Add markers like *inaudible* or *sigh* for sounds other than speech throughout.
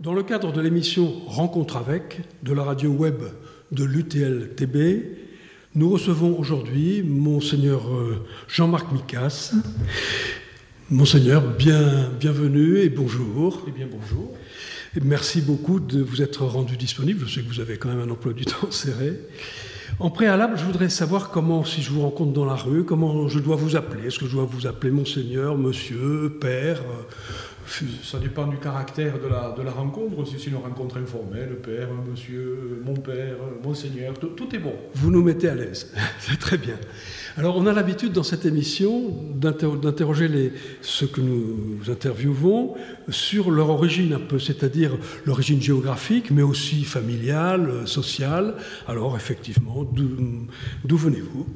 Dans le cadre de l'émission Rencontre avec de la radio web de l'UTL-TB, nous recevons aujourd'hui Monseigneur euh, Jean-Marc Micas. Monseigneur, bien, bienvenue et bonjour. Eh bien, bonjour. Merci beaucoup de vous être rendu disponible. Je sais que vous avez quand même un emploi du temps *laughs* serré. En préalable, je voudrais savoir comment, si je vous rencontre dans la rue, comment je dois vous appeler. Est-ce que je dois vous appeler Monseigneur, Monsieur, Père ça dépend du caractère de la, rencontre. Si c'est une rencontre informelle, père, monsieur, mon père, monseigneur, tout, tout est bon. Vous nous mettez à l'aise, *laughs* c'est très bien. Alors on a l'habitude dans cette émission d'interroger ceux que nous interviewons sur leur origine un peu, c'est-à-dire l'origine géographique, mais aussi familiale, sociale. Alors effectivement, d'où venez-vous?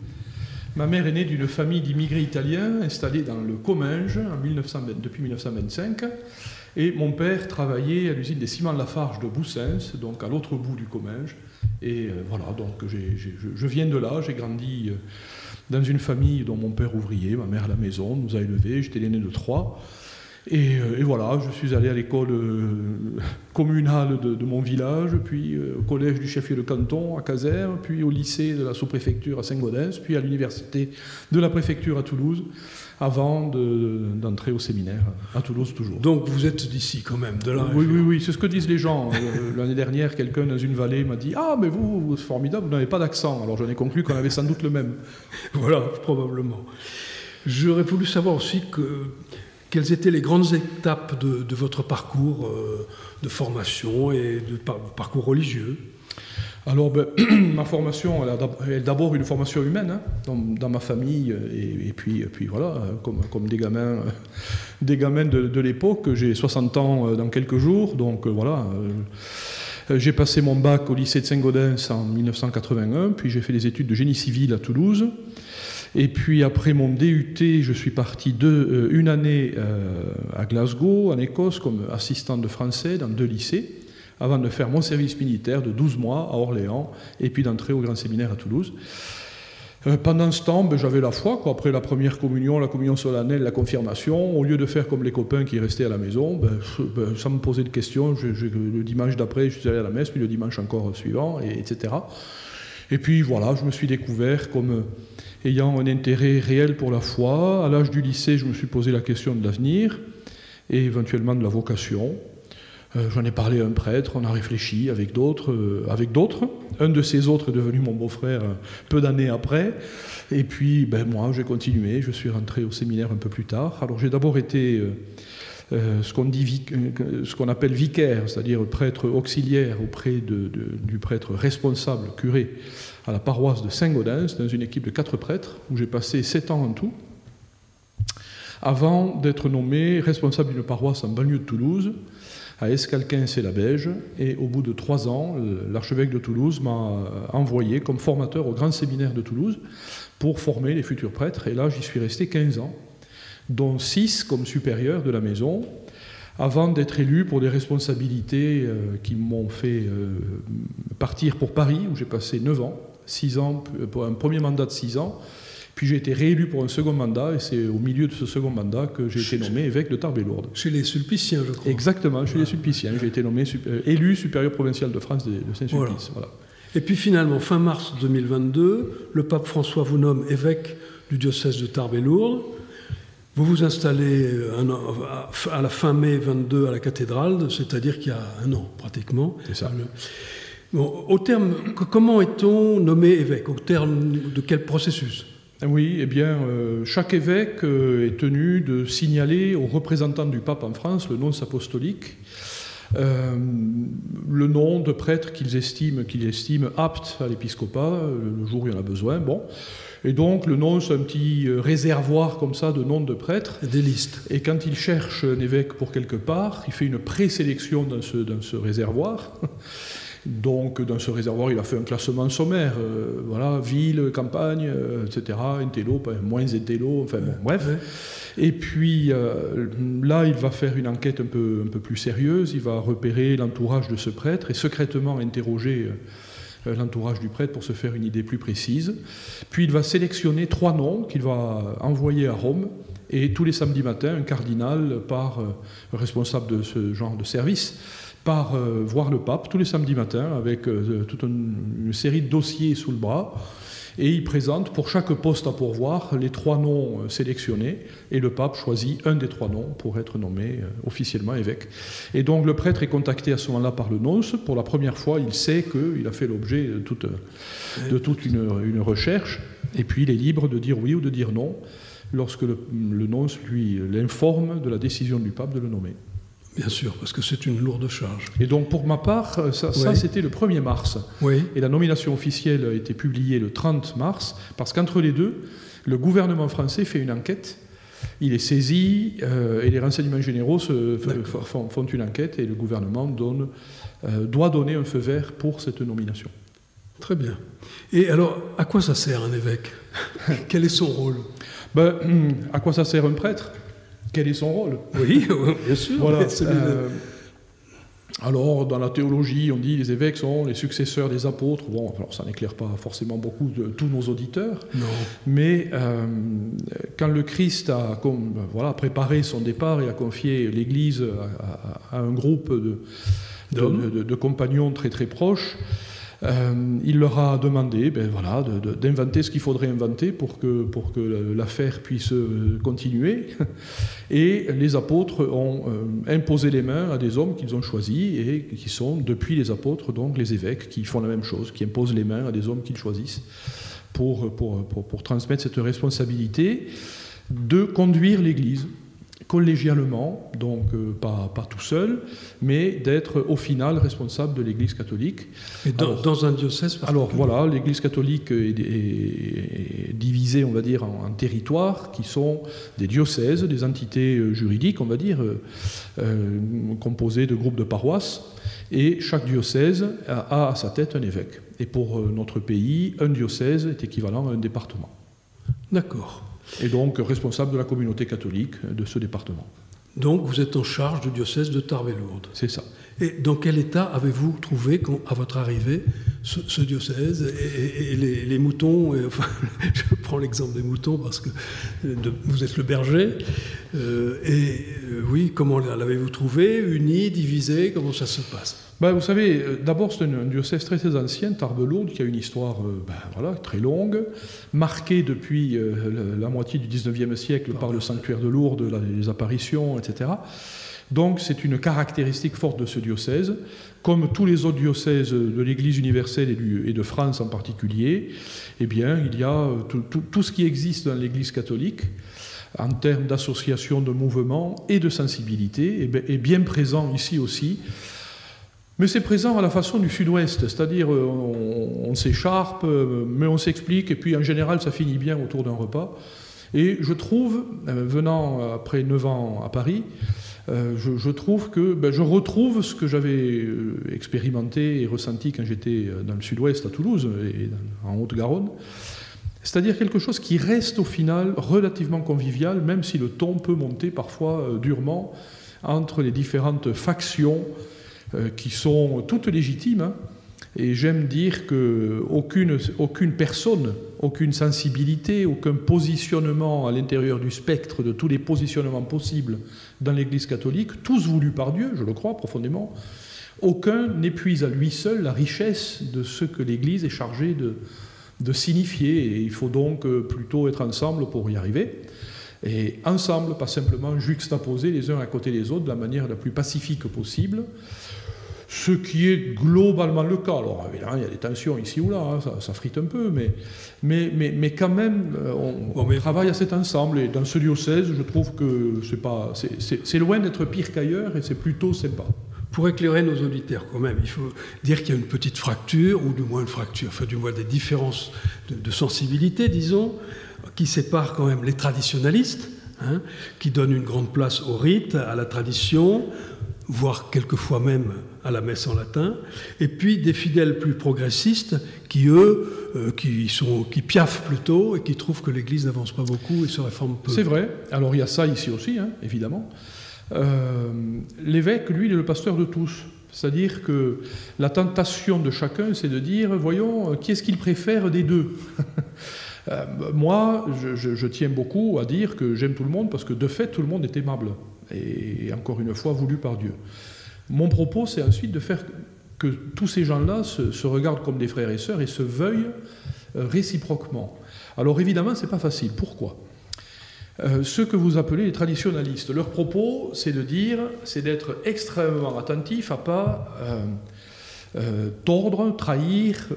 Ma mère est née d'une famille d'immigrés italiens installés dans le Comminges depuis 1925. Et mon père travaillait à l'usine des ciments Lafarge de Boussens, donc à l'autre bout du Comminges. Et euh, voilà, donc je, je, viens de là, j'ai grandi euh, dans une famille dont mon père ouvrier, ma mère à la maison, nous a élevés, j'étais l'aîné de trois. Euh, et, voilà, je suis allé à l'école euh, communale de, mon village, puis euh, au collège du chef-lieu de canton à Caser, puis au lycée de la sous-préfecture à Saint-Gaudens, puis à l'université de la préfecture à Toulouse, avant d'entrer au séminaire à Toulouse toujours. Donc vous êtes d'ici quand même, de là Oui, oui, oui, c'est ce que disent les gens. L'année dernière, quelqu'un dans une vallée m'a dit Ah, mais vous, c'est formidable, vous n'avez pas d'accent. Alors j'en ai conclu qu'on avait sans doute le même. *laughs* voilà, probablement. J'aurais voulu savoir aussi que quelles étaient les grandes étapes de, votre parcours euh, de formation et de parcours religieux? Alors, ben, *clears throat* ma formation, elle est d'abord une formation humaine, hein, dans, ma famille, et, puis, voilà, comme, comme des gamins, *laughs* des gamins de, l'époque. J'ai 60 ans euh, dans quelques jours, donc euh, voilà. J'ai passé mon bac au lycée de Saint-Gaudens en 1981, puis j'ai fait des études de génie civil à Toulouse. Et puis après mon DUT, je suis parti euh, une année euh, à Glasgow, en Écosse, comme assistant de français dans deux lycées, avant de faire mon service militaire de 12 mois à Orléans, et puis d'entrer au grand séminaire à Toulouse. Euh, pendant ce temps, ben, j'avais la foi. Après la première communion, la communion solennelle, la confirmation, au lieu de faire comme les copains qui restaient à la maison, ben, ben, sans me poser de questions, le dimanche d'après, je suis allé à la messe, puis le dimanche encore suivant, et, etc. Et puis voilà, je me suis découvert comme ayant un intérêt réel pour la foi. À l'âge du lycée, je me suis posé la question de l'avenir et éventuellement de la vocation. Euh, j'en ai parlé à un prêtre, on a réfléchi avec d'autres. Euh, avec d'autres. Un de ces autres est devenu mon beau-frère euh, peu d'années après. Et puis, ben, moi, j'ai continué. Je suis rentré au séminaire un peu plus tard. Alors, j'ai d'abord été ce qu'on appelle vicaire, c'est-à-dire prêtre auxiliaire auprès du prêtre responsable, curé à la paroisse de Saint-Gaudens, dans une équipe de quatre prêtres, où j'ai passé sept ans en tout, avant d'être nommé responsable d'une paroisse en banlieue de Toulouse, à Escalquin et la Beige. Et au bout de trois ans, l'archevêque de Toulouse m'a envoyé comme formateur au grand séminaire de Toulouse pour former les futurs prêtres. Et là, j'y suis resté 15 ans, dont six comme supérieur de la maison, avant d'être élu pour des responsabilités euh, qui m'ont fait euh, partir pour Paris, où j'ai passé 9 ans six ans, pour un premier mandat de six ans. Puis j'ai été réélu pour un second mandat, et c'est au milieu de ce second mandat que j'ai été nommé évêque de Tarbes-Lourdes. Chez les Sulpiciens, je crois. Exactement, chez les Sulpiciens. J'ai été nommé euh, élu supérieur provincial de France de, Saint-Sulpice. Voilà. Et puis finalement, fin mars 2022, le pape François vous nomme évêque du diocèse de Tarbes-Lourdes. Vous vous installez euh, à la fin mai 22 à la cathédrale, c'est-à-dire qu'il y a un an pratiquement. C'est ça au terme, comment est-on nommé évêque? Au terme de quel processus? Oui, eh bien, euh, chaque évêque euh, est tenu de signaler aux représentants du pape en France le nom apostolique, euh, le nom de prêtre qu'ils estiment, qu'ils estiment apte à l'épiscopat, le jour où il y en a besoin. Bon. Et donc, le nom, c'est un petit réservoir comme ça de noms de prêtres. Des listes. Et quand il cherche un évêque pour quelque part, il fait une présélection dans ce, dans ce réservoir. Donc, dans ce réservoir, il a fait un classement sommaire. Euh, voilà, ville, campagne, euh, etc. Intello, moins intello, enfin bon, bref. Et puis euh, là, il va faire une enquête un peu, un peu plus sérieuse. Il va repérer l'entourage de ce prêtre et secrètement interroger l'entourage du prêtre pour se faire une idée plus précise. Puis il va sélectionner trois noms qu'il va envoyer à Rome. Et tous les samedis matins, un cardinal par responsable de ce genre de service par voir le pape tous les samedis matins avec toute une, série de dossiers sous le bras. Et il présente pour chaque poste à pourvoir les trois noms sélectionnés et le pape choisit un des trois noms pour être nommé officiellement évêque. Et donc le prêtre est contacté à ce moment-là par le nonce. Pour la première fois, il sait qu'il a fait l'objet de toute, une, une, recherche et puis il est libre de dire oui ou de dire non lorsque le, nonce lui l'informe de la décision du pape de le nommer. Bien sûr, parce que c'est une lourde charge. Et donc pour ma part, ça, c'était le 1er mars. Oui. Et la nomination officielle a été publiée le 30 mars, parce qu'entre les deux, le gouvernement français fait une enquête. Il est saisi euh, et les renseignements généraux se, font, font, une enquête et le gouvernement donne, euh, doit donner un feu vert pour cette nomination. Très bien. Et alors, à quoi ça sert un évêque? Quel est son rôle? Ben, *clears throat* À quoi ça sert un prêtre? Quel est son rôle? *laughs* Oui, bien sûr. Voilà. *laughs* Euh, alors, dans la théologie, on dit les évêques sont les successeurs des apôtres. Bon, alors ça n'éclaire pas forcément beaucoup de tous nos auditeurs. Non. Mais euh, quand le Christ a voilà, préparé son départ et a confié l'Église à, un groupe de, de, compagnons très très proches, euh, il leur a demandé ben, d'inventer ce qu'il faudrait inventer pour que, l'affaire puisse euh, continuer. *laughs* Et les apôtres ont euh, imposé les mains à des hommes qu'ils ont choisis et qui sont, depuis les apôtres, donc les évêques, qui font la même chose, qui imposent les mains à des hommes qu'ils choisissent pour transmettre cette responsabilité de conduire l'Église collégialement, donc euh, pas, pas, tout seul, mais d'être au final responsable de l'Église catholique. Et dans, un diocèse Alors voilà, l'Église catholique est, divisée, on va dire, en, territoires qui sont des diocèses, des entités euh, juridiques, on va dire, euh, composées de groupes de paroisses, et chaque diocèse a à sa tête un évêque. Et pour notre pays, un diocèse est équivalent à un département. D'accord et donc responsable de la communauté catholique de ce département. Donc vous êtes en charge du diocèse de Tarbes-et-Lourdes. C'est ça. Et dans quel état avez-vous trouvé, à votre arrivée, ce, diocèse et, les, moutons *laughs* Je prends l'exemple des moutons parce que vous êtes le berger. Euh, et euh, oui, comment l'avez-vous trouvé Uni, divisé Comment ça se passe? Ben, vous savez, euh, d'abord, c'est un, diocèse très, très ancien, Tarbes-Lourdes, qui a une histoire ben, voilà, très longue, marquée depuis la, moitié du 19e siècle par le sanctuaire de Lourdes, les apparitions, etc. Donc c'est une caractéristique forte de ce diocèse, comme tous les autres diocèses de l'Église universelle et, de France en particulier. Eh bien, il y a euh, tout, ce qui existe dans l'Église catholique en termes d'association, de mouvement et de sensibilité est bien présent ici aussi. Mais c'est présent à la façon du sud-ouest, c'est-à-dire euh, on, s'écharpe, euh, mais on s'explique, et puis en général ça finit bien autour d'un repas. Et je trouve, venant après 9 ans à Paris, euh, je, trouve que ben, je retrouve ce que j'avais euh, expérimenté et ressenti quand j'étais euh, dans le sud-ouest à Toulouse et en Haute-Garonne. C'est-à-dire quelque chose qui reste au final relativement convivial, même si le ton peut monter parfois durement entre les différentes factions qui sont toutes légitimes. Hein. Et j'aime dire qu'aucune aucune personne, aucune sensibilité, aucun positionnement à l'intérieur du spectre de tous les positionnements possibles dans l'Église catholique, tous voulus par Dieu, je le crois profondément, aucun n'épuise à lui seul la richesse de ce que l'Église est chargée de, de signifier. Et il faut donc euh, plutôt être ensemble pour y arriver. Et ensemble, pas simplement juxtaposer les uns à côté des autres de la manière la plus pacifique possible ce qui est globalement le cas. Alors évidemment, il y a des tensions ici ou là, hein, ça, frite un peu, mais, mais, mais, mais quand même, euh, on, travaille à cet ensemble. Et dans ce diocèse, je trouve que c'est, pas, c'est, loin d'être pire qu'ailleurs et c'est plutôt sympa. Pour éclairer nos auditeurs, quand même, il faut dire qu'il y a une petite fracture, ou du moins une fracture, enfin du moins des différences de, sensibilité, disons, qui séparent quand même les traditionalistes, hein, qui donnent une grande place au rite, à la tradition, voire quelquefois même à la messe en latin, et puis des fidèles plus progressistes qui, eux, euh, qui, sont, qui piaffent plutôt et qui trouvent que l'Église n'avance pas beaucoup et se réforme peu. C'est vrai. Alors il y a ça ici aussi, hein, évidemment. Euh, l'évêque, lui, il est le pasteur de tous. C'est-à-dire que la tentation de chacun, c'est de dire, voyons, euh, qui est-ce qu'il préfère des deux *laughs* Moi, je, je, tiens beaucoup à dire que j'aime tout le monde parce que de fait, tout le monde est aimable. Et encore une fois, voulu par Dieu. Mon propos, c'est ensuite de faire que tous ces gens-là se, regardent comme des frères et sœurs et se veuillent euh, réciproquement. Alors évidemment, ce n'est pas facile. Pourquoi? Euh, ceux que vous appelez les traditionalistes, leur propos, c'est de dire, c'est d'être extrêmement attentif à pas euh, tordre, trahir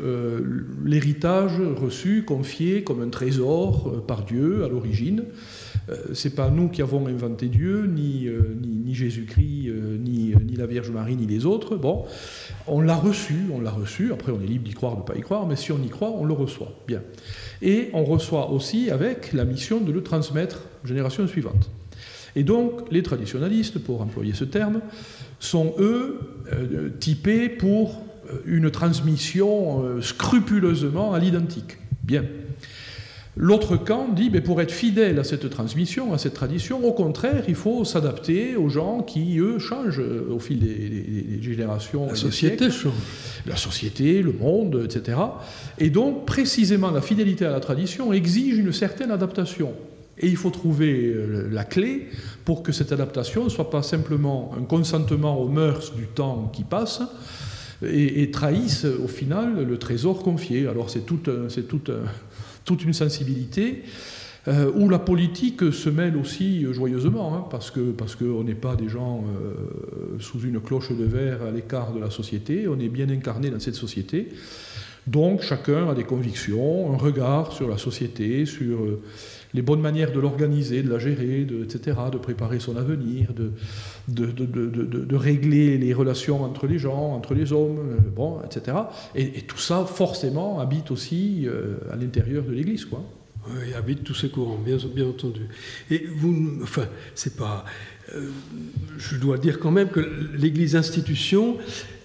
l'héritage reçu, confié comme un trésor par Dieu à l'origine. C'est pas nous qui avons inventé Dieu, ni, ni, Jésus-Christ, ni, ni, la Vierge Marie, ni les autres. Bon, on l'a reçu, on l'a reçu, après on est libre d'y croire, de ne pas y croire, mais si on y croit, on le reçoit. Bien. Et on reçoit aussi avec la mission de le transmettre aux générations suivantes. Et donc, les traditionalistes, pour employer ce terme, sont eux euh, typés pour euh, une transmission euh, scrupuleusement à l'identique. Bien. L'autre camp dit, mais pour être fidèle à cette transmission, à cette tradition, au contraire, il faut s'adapter aux gens qui, eux, changent au fil des, générations. La société change. La société, le monde, etc. Et donc, précisément, la fidélité à la tradition exige une certaine adaptation. Et il faut trouver euh, la clé pour que cette adaptation ne soit pas simplement un consentement aux mœurs du temps qui passe, et, trahisse au final le trésor confié. Alors c'est tout, c'est tout toute une sensibilité, euh, où la politique se mêle aussi joyeusement, hein, parce qu'on parce n'est pas des gens euh, sous une cloche de verre à l'écart de la société, on est bien incarné dans cette société. Donc chacun a des convictions, un regard sur la société, sur euh, les bonnes manières de l'organiser, de la gérer, de, etc., de préparer son avenir, de, régler les relations entre les gens, entre les hommes, euh, bon, etc. Et, tout ça, forcément, habite aussi euh, à l'intérieur de l'Église, quoi. Oui, habite tous ces courants, bien, bien entendu. Et vous, enfin, c'est pas. Euh, je dois dire quand même que l'Église institution,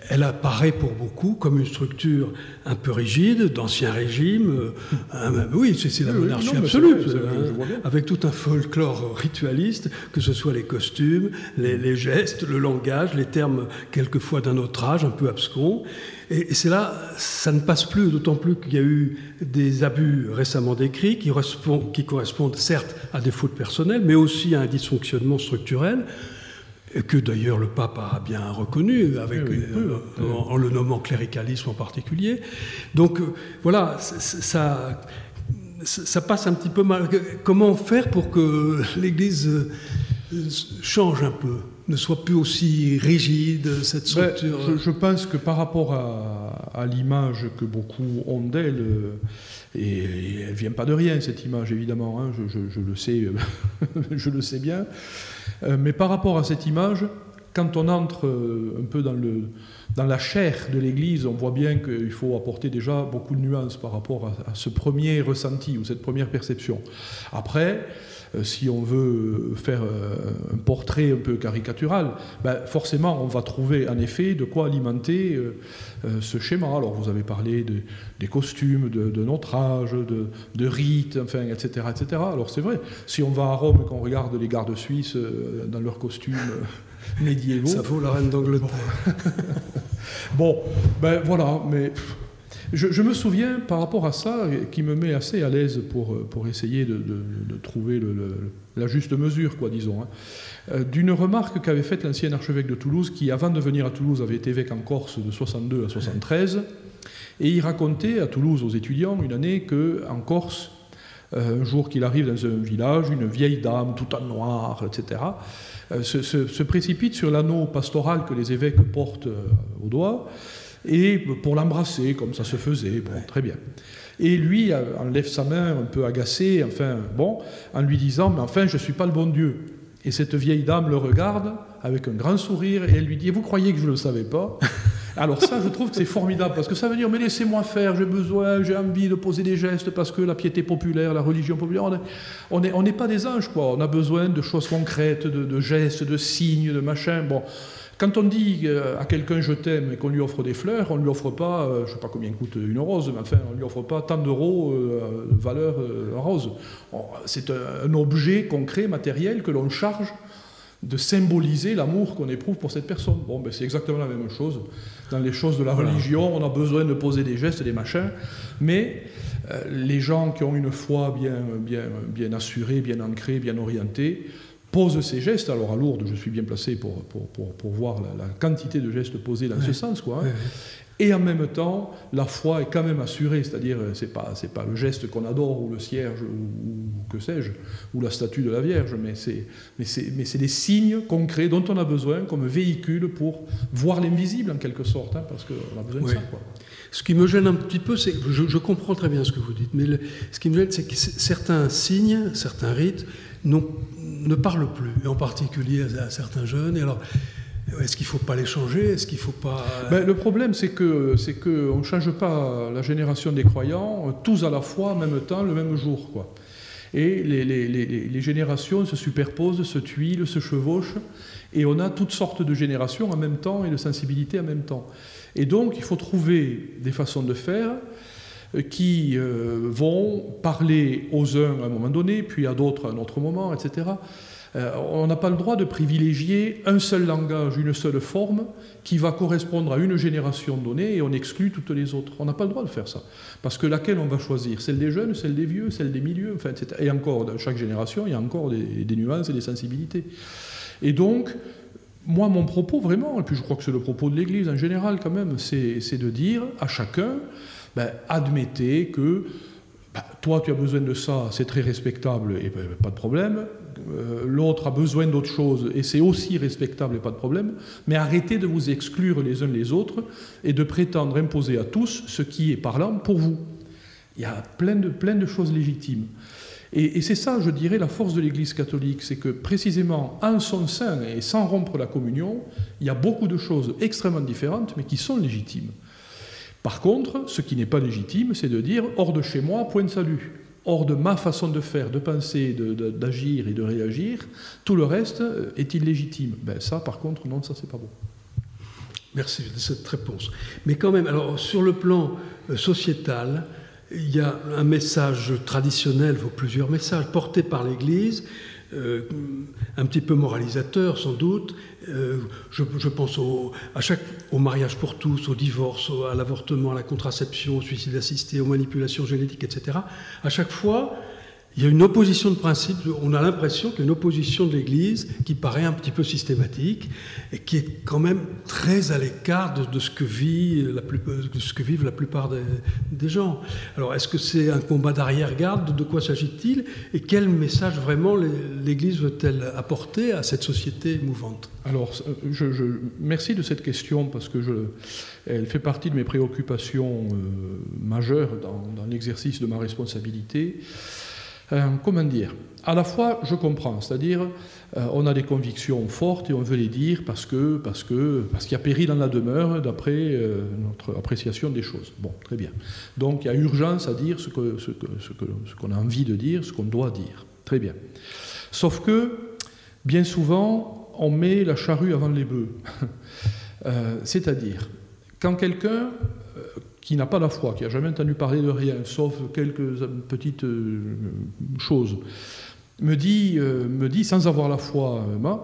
elle apparaît pour beaucoup comme une structure un peu rigide, d'ancien régime. Euh, oui, c'est la monarchie absolue, hein, avec tout un folklore ritualiste, que ce soit les costumes, les, gestes, le langage, les termes quelquefois d'un autre âge, un peu abscons. Et, c'est là, ça ne passe plus, d'autant plus qu'il y a eu des abus récemment décrits qui, qui correspondent certes à des fautes personnelles, mais aussi à un dysfonctionnement structurel que d'ailleurs le pape a bien reconnu, avec, euh, en, le nommant cléricalisme en particulier. Donc euh, voilà, ça, ça passe un petit peu mal. Comment faire pour que l'Église euh, change un peu ne soit plus aussi rigide, cette ben, structure je, pense que par rapport à, l'image que beaucoup ont d'elle, et, elle ne vient pas de rien, cette image, évidemment, hein, je, le sais, *laughs* je le sais bien, euh, mais par rapport à cette image, quand on entre euh, un peu dans, le, dans la chair de l'Église, on voit bien qu'il faut apporter déjà beaucoup de nuances par rapport à, ce premier ressenti ou cette première perception. Après, euh, si on veut faire un portrait un peu caricatural, ben forcément on va trouver en effet de quoi alimenter ce schéma. Alors vous avez parlé des costumes, de, notre âge, de, de rites, enfin, etc., etc. Alors c'est vrai, si on va à Rome et qu'on regarde les gardes suisses dans leurs costumes médiévaux... Ça vaut la reine d'Angleterre. *laughs* bon, ben voilà, mais... Je, me souviens par rapport à ça, qui me met assez à l'aise pour, pour essayer de, trouver la juste mesure, quoi, disons, hein, euh, d'une remarque qu'avait faite l'ancien archevêque de Toulouse, qui avant de venir à Toulouse avait été évêque en Corse de 62 à 73, et il racontait à Toulouse aux étudiants une année qu'en Corse, euh, un jour qu'il arrive dans un village, une vieille dame tout en noir, etc., euh, se, précipite sur l'anneau pastoral que les évêques portent au doigt, et pour l'embrasser, comme ça se faisait, bon, très bien. Et lui enlève sa main un peu agacée, enfin, bon, en lui disant, mais enfin, je ne suis pas le bon Dieu. Et cette vieille dame le regarde avec un grand sourire et elle lui dit, vous croyez que je ne le savais pas? Alors ça, je trouve que c'est formidable, parce que ça veut dire, mais laissez-moi faire, j'ai besoin, j'ai envie de poser des gestes, parce que la piété populaire, la religion populaire, on n'est pas des anges, quoi. On a besoin de choses concrètes, de, gestes, de signes, de machin. Bon, quand on dit euh, à quelqu'un je t'aime et qu'on lui offre des fleurs, on ne lui offre pas, euh, je ne sais pas combien coûte une rose, mais enfin, on ne lui offre pas tant d'euros euh, valeur rose. C'est un, objet concret, matériel, que l'on charge de symboliser l'amour qu'on éprouve pour cette personne. Bon, ben, c'est exactement la même chose. Dans les choses de la religion, on a besoin de poser des gestes, des machins, mais les gens qui ont une foi bien, bien, bien assurée, bien ancrée, bien orientée, pose ces gestes. Alors à Lourdes, je suis bien placé pour, pour, pour, voir la, quantité de gestes posés dans ce sens. Quoi, hein. Et en même temps, la foi est quand même assurée, c'est-à-dire c'est pas c'est pas le geste qu'on adore ou le cierge ou, que sais-je ou la statue de la Vierge, mais c'est mais c'est mais c'est des signes concrets dont on a besoin comme véhicule pour voir l'invisible en quelque sorte, hein, parce qu'on a besoin de ça. Quoi. Ce qui me gêne un petit peu, c'est je, je, comprends très bien ce que vous dites, mais ce qui me gêne, c'est que certains signes, certains rites ne parlent plus, en particulier à, à certains jeunes. Et alors est-ce qu'il ne faut pas les changer? Est-ce qu'il faut pas ben, Le problème, c'est que c'est que ne change pas la génération des croyants euh, tous à la fois, en même temps, le même jour, quoi. Et les, les, les, les, générations se superposent, se tuilent, se chevauchent, et on a toutes sortes de générations en même temps et de sensibilités en même temps. Et donc, il faut trouver des façons de faire euh, qui euh, vont parler aux uns à un moment donné, puis à d'autres à un autre moment, etc. Euh, on n'a pas le droit de privilégier un seul langage, une seule forme qui va correspondre à une génération donnée et on exclut toutes les autres. On n'a pas le droit de faire ça. Parce que laquelle on va choisir? Celle des jeunes, celle des vieux, celle des milieux, enfin, etc. Et encore, chaque génération, il y a encore des, nuances et des sensibilités. Et donc, moi, mon propos, vraiment, et puis je crois que c'est le propos de l'Église en général quand même, c'est de dire à chacun, ben, admettez que ben, toi, tu as besoin de ça, c'est très respectable et ben, pas de problème. Euh, l'autre a besoin d'autre chose et c'est aussi respectable et pas de problème, mais arrêtez de vous exclure les uns les autres et de prétendre imposer à tous ce qui est parlant pour vous. Il y a plein de, choses légitimes. Et c'est ça, je dirais, la force de l'Église catholique, c'est que précisément en son sein et sans rompre la communion, il y a beaucoup de choses extrêmement différentes, mais qui sont légitimes. Par contre, ce qui n'est pas légitime, c'est de dire hors de chez moi, point de salut. Hors de ma façon de faire, de penser, d'agir et de réagir, tout le reste euh, est illégitime. Ben ça, par contre, non, ça, c'est pas bon. Merci de cette réponse. Mais quand même, alors, sur le plan euh, sociétal, il y a un message traditionnel, plusieurs messages, portés par l'Église, euh, un petit peu moralisateur sans doute. Euh, je, pense au, au mariage pour tous, au divorce, à l'avortement, à la contraception, au suicide assisté, aux manipulations génétiques, etc. À chaque fois, il y a une opposition de principe, on a l'impression qu'il y a une opposition de l'Église qui paraît un petit peu systématique et qui est quand même très à l'écart de, ce que vit de ce que vivent la plupart des, gens. Alors est-ce que c'est un combat d'arrière-garde? De quoi s'agit-il? Et quel message vraiment l'Église veut-elle apporter à cette société mouvante? Alors, je, merci de cette question parce que elle fait partie de mes préoccupations euh, majeures dans l'exercice de ma responsabilité. Euh, comment dire? À la fois, je comprends, c'est-à-dire, euh, on a des convictions fortes et on veut les dire parce que parce que parce qu'il y a péril dans la demeure d'après euh, notre appréciation des choses. Bon, très bien. Donc il y a urgence à dire ce que ce que ce que ce qu'on a envie de dire, ce qu'on doit dire. Très bien. Sauf que bien souvent, on met la charrue avant les bœufs. *laughs* c'est-à-dire quand quelqu'un qui n'a pas la foi, qui n'a jamais entendu parler de rien, sauf quelques petites euh, choses, me dit, euh, me dit sans avoir la foi, euh,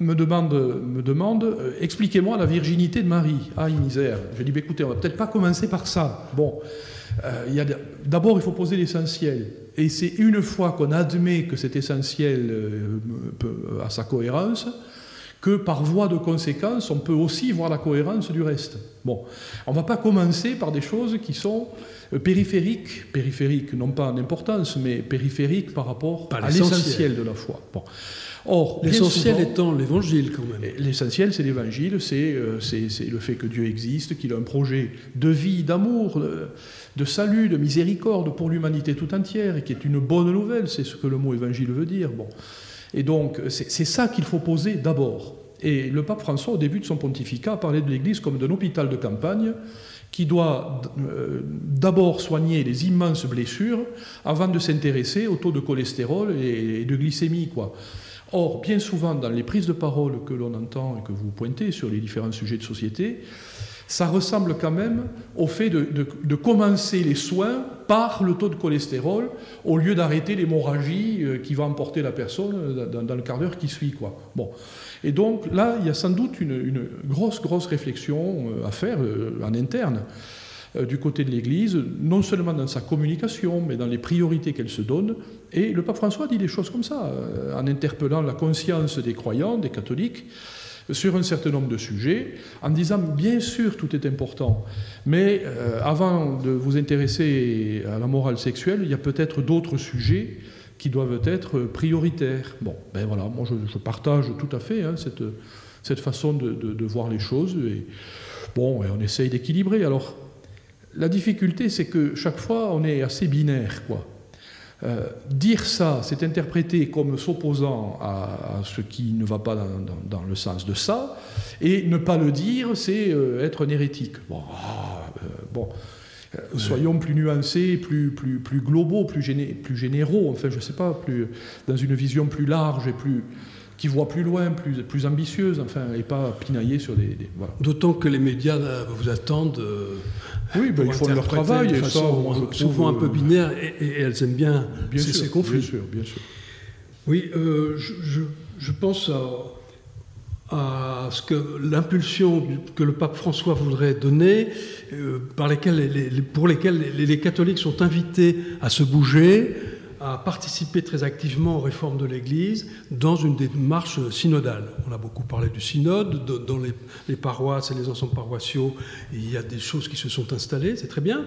me demande, me demande expliquez-moi la virginité de Marie. Ah, misère. Je dis, bah, écoutez, on va peut-être pas commencer par ça. Bon, d'abord, il faut poser l'essentiel. Et c'est une fois qu'on admet que cet essentiel a sa cohérence, que par voie de conséquence, on peut aussi voir la cohérence du reste. Bon, on ne va pas commencer par des choses qui sont euh, périphériques, périphériques non pas en importance, mais périphériques par rapport à l'essentiel de la foi. Bon. Or, l'essentiel étant l'évangile quand même. L'essentiel, c'est l'évangile, euh, c'est le fait que Dieu existe, qu'il a un projet de vie, d'amour, de, de, salut, de miséricorde pour l'humanité tout entière, et qui est une bonne nouvelle, c'est ce que le mot évangile veut dire. Bon. Et donc, c'est ça qu'il faut poser d'abord. Et le pape François, au début de son pontificat, parlé de l'Église comme d'un hôpital de campagne qui doit euh, d'abord soigner les immenses blessures avant de s'intéresser au taux de cholestérol et, de glycémie. Or, bien souvent, dans les prises de parole que l'on entend et que vous pointez sur les différents sujets de société, ça ressemble quand même au fait de, de, commencer les soins par le taux de cholestérol au lieu d'arrêter l'hémorragie euh, qui va emporter la personne dans, dans le quart d'heure qui suit. Quoi. Bon. Et donc là, il y a sans doute une, une grosse, grosse réflexion euh, à faire euh, en interne. euh, du côté de l'Église, non seulement dans sa communication, mais dans les priorités qu'elle se donne. Et le pape François dit des choses comme ça, euh, en interpellant la conscience des croyants, des catholiques, sur un certain nombre de sujets, en disant bien sûr tout est important, mais euh, avant de vous intéresser à la morale sexuelle, il y a peut-être d'autres sujets qui doivent être prioritaires. Bon, ben voilà, moi je, partage tout à fait hein, cette, façon de, voir les choses. Et on essaye d'équilibrer. Alors, la difficulté, c'est que chaque fois, on est assez binaire, quoi. Euh, dire ça, c'est interprété comme s'opposant à, ce qui ne va pas dans, le sens de ça, et ne pas le dire, c'est euh, être un hérétique. Bon, ah, euh, soyons plus nuancés, plus globaux, plus, plus généraux, enfin, je ne sais pas, plus, dans une vision plus large et plus, qui voit plus loin, plus, plus ambitieuse, enfin, et pas pinailler sur des. voilà. D'autant que les médias vous attendent. Euh, oui, ben, ils font leur travail. et ça, souvent un peu euh, binaire, et, elles aiment bien, bien ces, conflits. Bien sûr, bien sûr. Oui, euh, je, je, pense à, à ce que l'impulsion que le pape François voudrait donner, par lesquelles les, pour lesquelles les, catholiques sont invités à se bouger, à participer très activement aux réformes de l'Église dans une démarche synodale. On a beaucoup parlé du synode, dans les, paroisses et les ensembles paroissiaux, il y a des choses qui se sont installées, c'est très bien,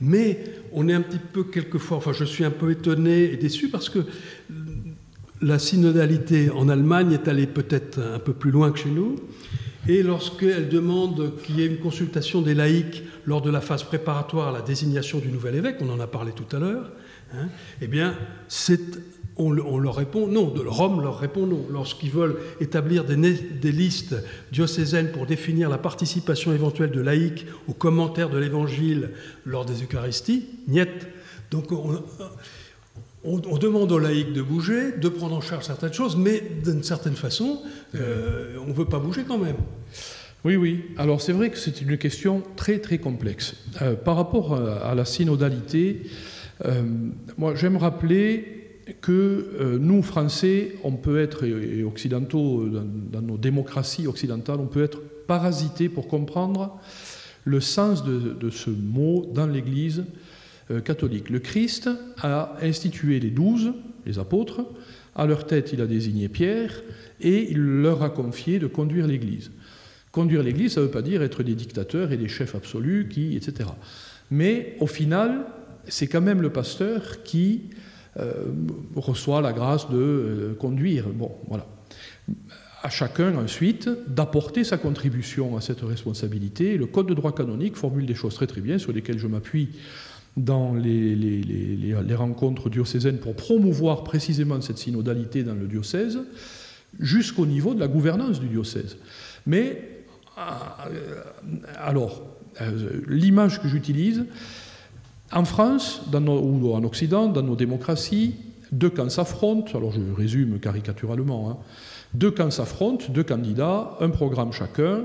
mais on est un petit peu quelquefois, enfin je suis un peu étonné et déçu parce que la synodalité en Allemagne est allée peut-être un peu plus loin que chez nous, et lorsqu'elle demande qu'il y ait une consultation des laïcs lors de la phase préparatoire à la désignation du nouvel évêque, on en a parlé tout à l'heure, Hein, eh bien, on, leur répond non. Rome leur répond non. Lorsqu'ils veulent établir des, listes diocésaines pour définir la participation éventuelle de laïcs aux commentaires de l'Évangile lors des Eucharisties, niet. Donc on, demande aux laïcs de bouger, de prendre en charge certaines choses, mais d'une certaine façon, euh, on ne veut pas bouger quand même. Oui, oui. Alors c'est vrai que c'est une question très très complexe. Euh, par rapport à la synodalité, euh, moi, j'aime rappeler que euh, nous, Français, on peut être, et occidentaux, dans, nos démocraties occidentales, on peut être parasités pour comprendre le sens de, ce mot dans l'Église euh, catholique. Le Christ a institué les douze, les apôtres, à leur tête il a désigné Pierre, et il leur a confié de conduire l'Église. Conduire l'Église, ça ne veut pas dire être des dictateurs et des chefs absolus, qui, etc. Mais au final, c'est quand même le pasteur qui euh, reçoit la grâce de euh, conduire. Bon, voilà. À chacun ensuite d'apporter sa contribution à cette responsabilité. Le Code de droit canonique formule des choses très très bien sur lesquelles je m'appuie dans les, rencontres diocésaines pour promouvoir précisément cette synodalité dans le diocèse, jusqu'au niveau de la gouvernance du diocèse. Mais, euh, alors, l'image que j'utilise, en France, ou en Occident, dans nos démocraties, deux camps s'affrontent, alors je résume caricaturalement, hein. deux camps s'affrontent, deux candidats, un programme chacun,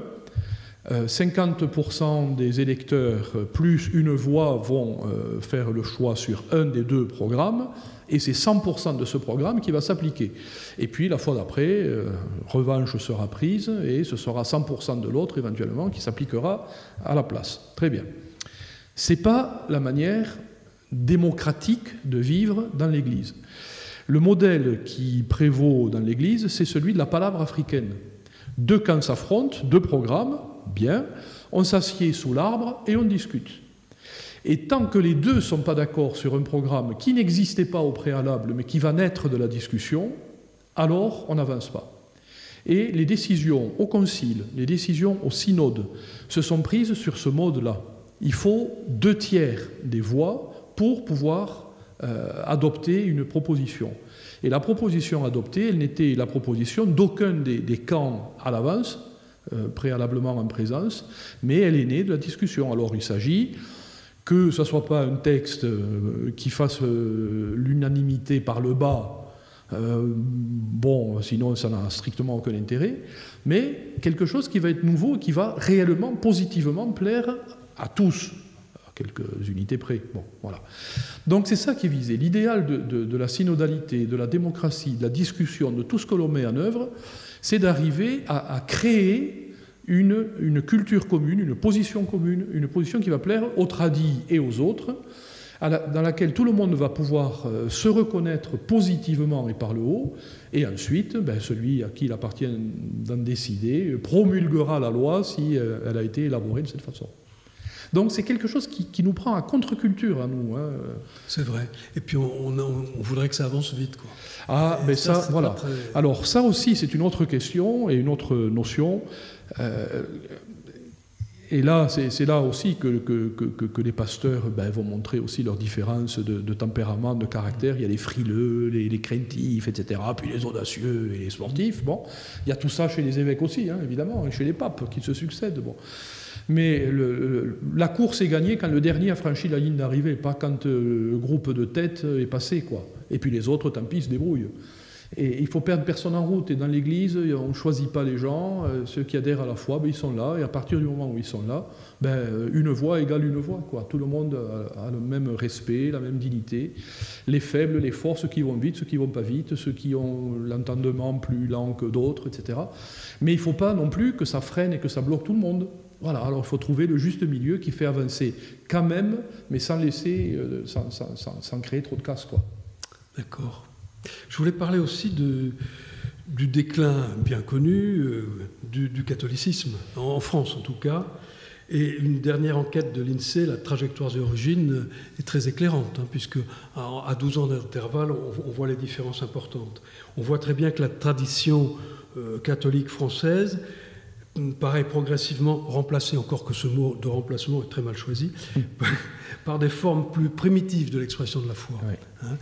50% euh, des électeurs plus une voix vont euh, faire le choix sur un des deux programmes, et c'est 100% de ce programme qui va s'appliquer. Et puis la fois d'après, euh, revanche sera prise, et ce sera 100% de l'autre éventuellement qui s'appliquera à la place. Très bien. Ce n'est pas la manière démocratique de vivre dans l'Église. Le modèle qui prévaut dans l'Église, c'est celui de la palabre africaine. Deux camps s'affrontent, deux programmes, bien, on s'assied sous l'arbre et on discute. Et tant que les deux ne sont pas d'accord sur un programme qui n'existait pas au préalable, mais qui va naître de la discussion, alors on n'avance pas. Et les décisions au concile, les décisions au synode, se sont prises sur ce mode-là il faut deux tiers des voix pour pouvoir euh, adopter une proposition. Et la proposition adoptée, elle n'était la proposition d'aucun des, camps à l'avance, euh, préalablement en présence, mais elle est née de la discussion. Alors il s'agit que ce ne soit pas un texte euh, qui fasse l'unanimité par le bas, bon, sinon ça n'a strictement aucun intérêt, mais quelque chose qui va être nouveau et qui va réellement, positivement plaire à tous, à quelques unités près. Bon, voilà. Donc c'est ça qui est visé. L'idéal de, la synodalité, de la démocratie, de la discussion, de tout ce que l'on met en œuvre, c'est d'arriver à, créer une, une culture commune, une position commune, une position qui va plaire aux tradis et aux autres, dans laquelle tout le monde va pouvoir euh, se reconnaître positivement et par le haut, et ensuite, ben, celui à qui il appartient d'en décider promulguera la loi si euh, elle a été élaborée de cette façon. Donc c'est quelque chose qui, nous prend à contre-culture à nous. Hein. C'est vrai. Et puis on, voudrait que ça avance vite. Quoi. Ah, mais ça, voilà. Alors ça aussi, c'est une autre question et une autre notion. Euh, et là, c'est là aussi que, que, les pasteurs ben, vont montrer aussi leurs différences de, tempérament, de caractère. Il y a les frileux, les, les, craintifs, etc., puis les audacieux et les sportifs. Bon, il y a tout ça chez les évêques aussi, hein, évidemment, et chez les papes qui se succèdent. Bon. Mais le, la course est gagnée quand le dernier a franchi la ligne d'arrivée, pas quand euh, le groupe de tête est passé. Quoi. Et puis les autres, tant pis, se débrouillent. Et il faut perdre personne en route. Et dans l'Église, on ne choisit pas les gens. Euh, ceux qui adhèrent à la foi, ben, ils sont là. Et à partir du moment où ils sont là, ben, une voix égale une voix. Quoi. Tout le monde a, le même respect, la même dignité. Les faibles, les forts, ceux qui vont vite, ceux qui vont pas vite, ceux qui ont l'entendement plus lent que d'autres, etc. Mais il ne faut pas non plus que ça freine et que ça bloque tout le monde. Voilà, alors il faut trouver le juste milieu qui fait avancer quand même, mais sans laisser, euh, sans, créer trop de casse. Quoi. D'accord. Je voulais parler aussi du déclin bien connu euh, du, catholicisme, en, France en tout cas. Et une dernière enquête de l'INSEE, la trajectoire d'origine, est très éclairante, hein, puisque à, 12 ans d'intervalle, on, voit les différences importantes. On voit très bien que la tradition euh, catholique française paraît progressivement remplacé, encore que ce mot de remplacement est très mal choisi, *laughs* par des formes plus primitives de l'expression de la foi. Hein.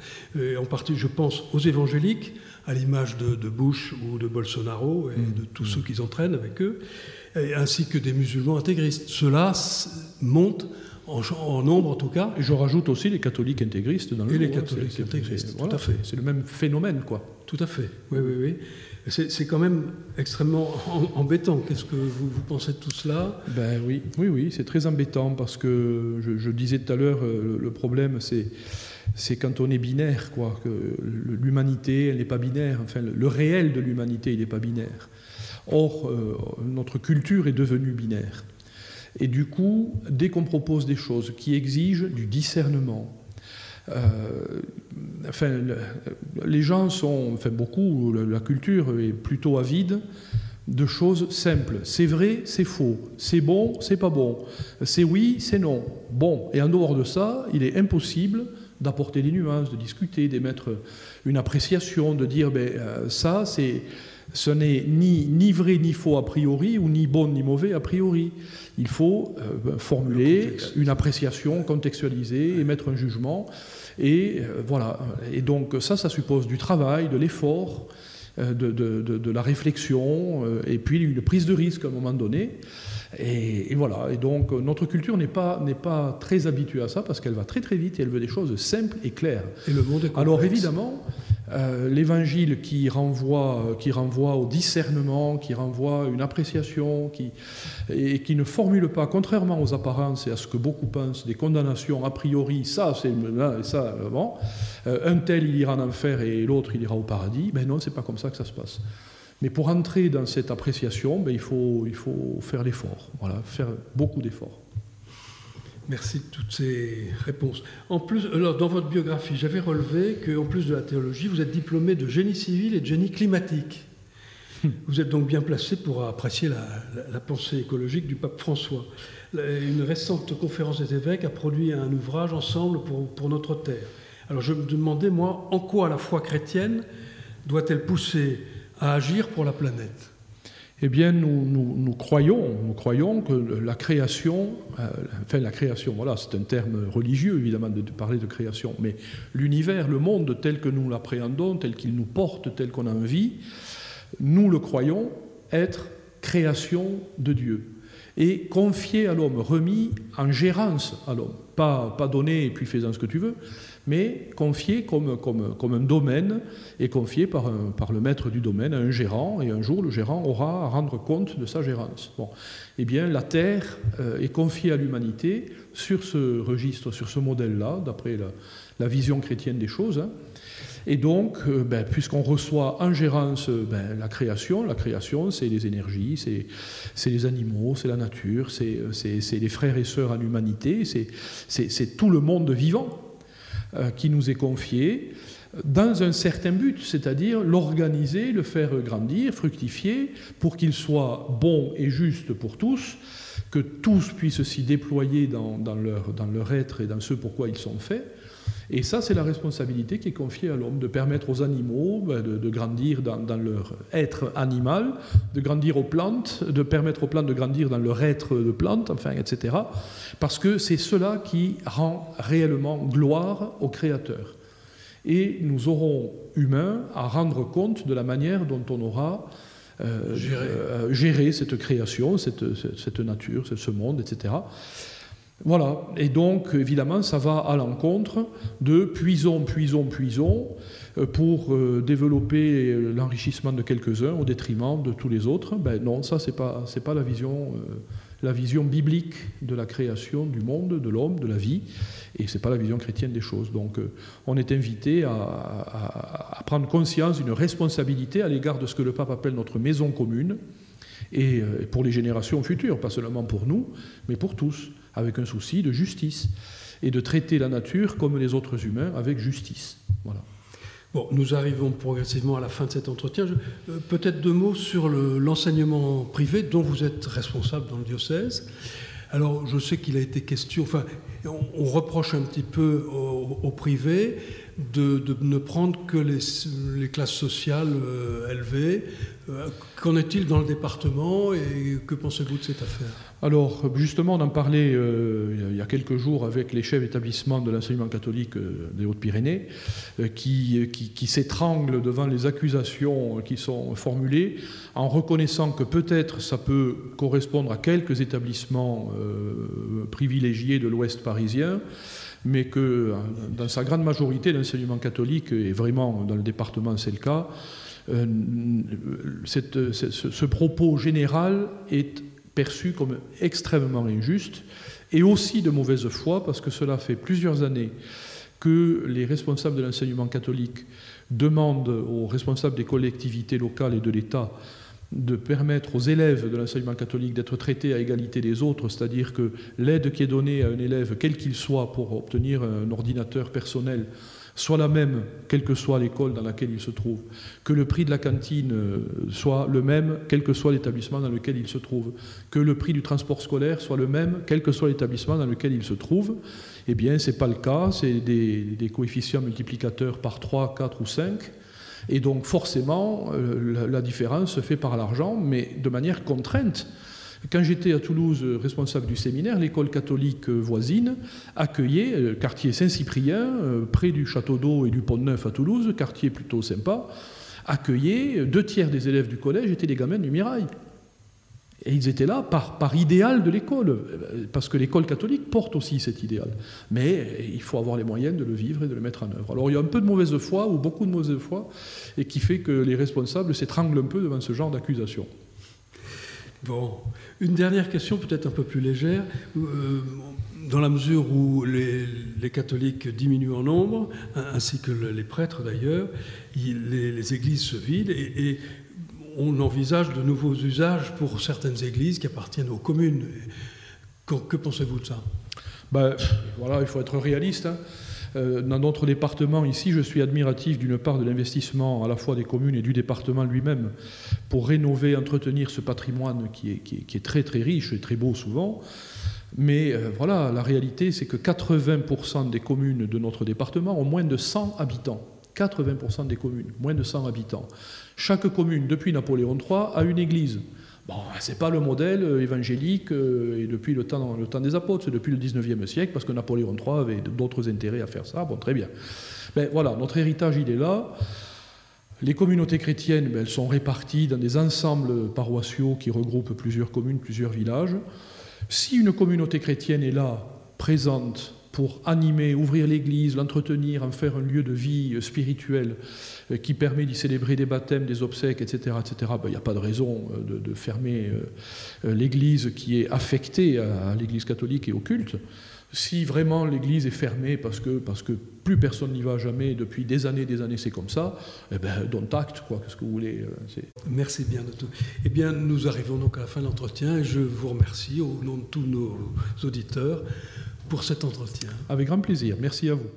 en partie, je pense aux évangéliques, à l'image de, Bush ou de Bolsonaro et mm. de tous ceux qu'ils entraînent avec eux, ainsi que des musulmans intégristes. Cela monte en, nombre en tout cas. Et je rajoute aussi les catholiques intégristes dans le Et les catholiques intégristes, tout à fait. C'est le même phénomène, quoi. Tout à fait, oui, oui, oui. C'est quand même extrêmement embêtant. Qu'est-ce que vous, pensez de tout cela? Ben oui, oui, oui, c'est très embêtant parce que je, disais tout à l'heure, euh, le, problème c'est c'est quand on est binaire, quoi. Que l'humanité, elle n'est pas binaire. Enfin, le, réel de l'humanité, il n'est pas binaire. Or, euh, notre culture est devenue binaire. Et du coup, dès qu'on propose des choses qui exigent du discernement, euh, enfin, les gens sont, enfin beaucoup, la culture est plutôt avide de choses simples. C'est vrai, c'est faux. C'est bon, c'est pas bon. C'est oui, c'est non. Bon, et en dehors de ça, il est impossible d'apporter des nuances, de discuter, d'émettre une appréciation, de dire ben, euh, ça, c'est, ce n'est ni, ni vrai ni faux a priori, ou ni bon ni mauvais a priori. Il faut euh, formuler une appréciation, contextualiser, émettre un jugement. Et euh, voilà. Et donc ça, ça suppose du travail, de l'effort, euh, de, la réflexion, et puis une prise de risque à un moment donné. Et, voilà. Et donc notre culture n'est pas, n'est pas très habituée à ça parce qu'elle va très très vite et elle veut des choses simples et claires. Et le monde est Alors évidemment, euh, l'évangile qui renvoie, qui renvoie au discernement, qui renvoie à une appréciation, qui, et qui ne formule pas, contrairement aux apparences et à ce que beaucoup pensent, des condamnations a priori, ça c'est ça, bon, euh, un tel il ira en enfer et l'autre il ira au paradis, ben non, c'est pas comme ça que ça se passe. Mais pour entrer dans cette appréciation, ben, il, faut, il faut faire l'effort, voilà, faire beaucoup d'efforts. Merci de toutes ces réponses. En plus, alors, dans votre biographie, j'avais relevé qu'en plus de la théologie, vous êtes diplômé de génie civil et de génie climatique. Vous êtes donc bien placé pour apprécier la, pensée écologique du pape François. Une récente conférence des évêques a produit un ouvrage ensemble pour, pour notre terre. Alors je me demandais, moi, en quoi la foi chrétienne doit-elle pousser à agir pour la planète. Eh bien, nous, croyons, que la création, euh, enfin la création, voilà, c'est un terme religieux évidemment de, parler de création, mais l'univers, le monde tel que nous l'appréhendons, tel qu'il nous porte, tel qu'on a envie, nous le croyons être création de Dieu et confié à l'homme, remis en gérance à l'homme, pas, pas donné et puis faisant ce que tu veux, mais confié comme, comme, comme un domaine et confié par, par le maître du domaine à un gérant, et un jour le gérant aura à rendre compte de sa gérance. Bon. Eh bien, la Terre euh, est confiée à l'humanité sur ce registre, sur ce modèle-là, d'après la, vision chrétienne des choses. Hein. Et donc, euh, ben, puisqu'on reçoit en gérance ben, la création, la création, c'est les énergies, c'est les animaux, c'est la nature, c'est les frères et sœurs en humanité, c'est tout le monde vivant euh, qui nous est confié dans un certain but, c'est-à-dire l'organiser, le faire grandir, fructifier, pour qu'il soit bon et juste pour tous, que tous puissent s'y déployer dans, leur, dans leur être et dans ce pourquoi ils sont faits. Et ça, c'est la responsabilité qui est confiée à l'homme, de permettre aux animaux ben, de, grandir dans, leur être animal, de grandir aux plantes, de permettre aux plantes de grandir dans leur être de plantes, enfin, etc. Parce que c'est cela qui rend réellement gloire au Créateur. Et nous aurons, humains, à rendre compte de la manière dont on aura euh, euh, géré. cette création, cette, cette nature, ce monde, etc. Voilà, et donc évidemment ça va à l'encontre de puisons, puisons, puisons euh, pour euh, développer l'enrichissement de quelques-uns au détriment de tous les autres. Ben non, ça c'est pas pas la vision euh, la vision biblique de la création du monde, de l'homme, de la vie, et c'est pas la vision chrétienne des choses. Donc on est invité à prendre conscience d'une responsabilité à l'égard de ce que le pape appelle notre maison commune, et pour les générations futures, pas seulement pour nous, mais pour tous avec un souci de justice et de traiter la nature comme les autres humains avec justice. Voilà. Bon, nous arrivons progressivement à la fin de cet entretien. Euh, peut-être deux mots sur l'enseignement privé dont vous êtes responsable dans le diocèse. Alors, je sais qu'il a été question, enfin, on, reproche un petit peu au, privé de, ne prendre que les, classes sociales euh, élevées. Euh, qu'en est-il dans le département et que pensez-vous de cette affaire? Alors, justement, on en parlait euh, il y a quelques jours avec les chefs d'établissement de l'enseignement catholique des Hautes-Pyrénées, qui, qui, qui s'étranglent devant les accusations qui sont formulées, en reconnaissant que peut-être ça peut correspondre à quelques établissements privilégiés de l'Ouest parisien mais que euh, dans sa grande majorité, l'enseignement catholique, et vraiment dans le département c'est le cas, euh, ce, propos général est perçu comme extrêmement injuste et aussi de mauvaise foi, parce que cela fait plusieurs années que les responsables de l'enseignement catholique demandent aux responsables des collectivités locales et de l'État de permettre aux élèves de l'enseignement catholique d'être traités à égalité des autres, c'est-à-dire que l'aide qui est donnée à un élève, quel qu'il soit, pour obtenir un ordinateur personnel, soit la même, quelle que soit l'école dans laquelle il se trouve, que le prix de la cantine euh, soit le même, quel que soit l'établissement dans lequel il se trouve, que le prix du transport scolaire soit le même, quel que soit l'établissement dans lequel il se trouve, eh bien, ce n'est pas le cas, c'est des, des coefficients multiplicateurs par 3, 4 ou 5 et donc forcément, euh, la, différence se fait par l'argent, mais de manière contrainte. Quand j'étais à Toulouse responsable du séminaire, l'école catholique voisine accueillait, euh, quartier Saint-Cyprien, euh, près du château d'eau et du pont Neuf à Toulouse, quartier plutôt sympa, accueillait deux tiers des élèves du collège étaient des gamins du Mirail. Et ils étaient là par, idéal de l'école, parce que l'école catholique porte aussi cet idéal. Mais il faut avoir les moyens de le vivre et de le mettre en œuvre. Alors il y a un peu de mauvaise foi, ou beaucoup de mauvaise foi, et qui fait que les responsables s'étranglent un peu devant ce genre d'accusation. Bon, une dernière question peut-être un peu plus légère. Euh, dans la mesure où les, catholiques diminuent en nombre, ainsi que les prêtres d'ailleurs, les, églises se vident et on envisage de nouveaux usages pour certaines églises qui appartiennent aux communes. Que, pensez-vous de ça? Ben, voilà, Il faut être réaliste. Hein. Euh, dans notre département, ici, je suis admiratif d'une part de l'investissement à la fois des communes et du département lui-même pour rénover, entretenir ce patrimoine qui est, très très riche et très beau souvent. Mais euh, voilà, la réalité, c'est que 80% des communes de notre département ont moins de 100 habitants. 80% des communes, moins de 100 habitants. Chaque commune, depuis Napoléon III, a une église. Bon, ce n'est pas le modèle euh, évangélique euh, et depuis le temps, des apôtres, c'est depuis le 19e siècle, parce que Napoléon III avait d'autres intérêts à faire ça. Bon, très bien. Ben, voilà, notre héritage, il est là. Les communautés chrétiennes, ben, elles sont réparties dans des ensembles paroissiaux qui regroupent plusieurs communes, plusieurs villages. Si une communauté chrétienne est là, présente, pour animer, ouvrir l'église, l'entretenir, en faire un lieu de vie spirituelle euh, qui permet d'y célébrer des baptêmes, des obsèques, etc., etc., il n'y a pas de raison euh, de, fermer euh, l'église qui est affectée à l'église catholique et au culte. si vraiment l'église est fermée parce que, plus personne n'y va jamais, depuis des années des années c'est comme ça, eh ben, don't act, quoi, qu'est-ce que vous voulez. Euh, Merci bien de tout. Eh bien, nous arrivons donc à la fin de l'entretien et je vous remercie au nom de tous nos auditeurs pour cet entretien. Avec grand plaisir, merci à vous.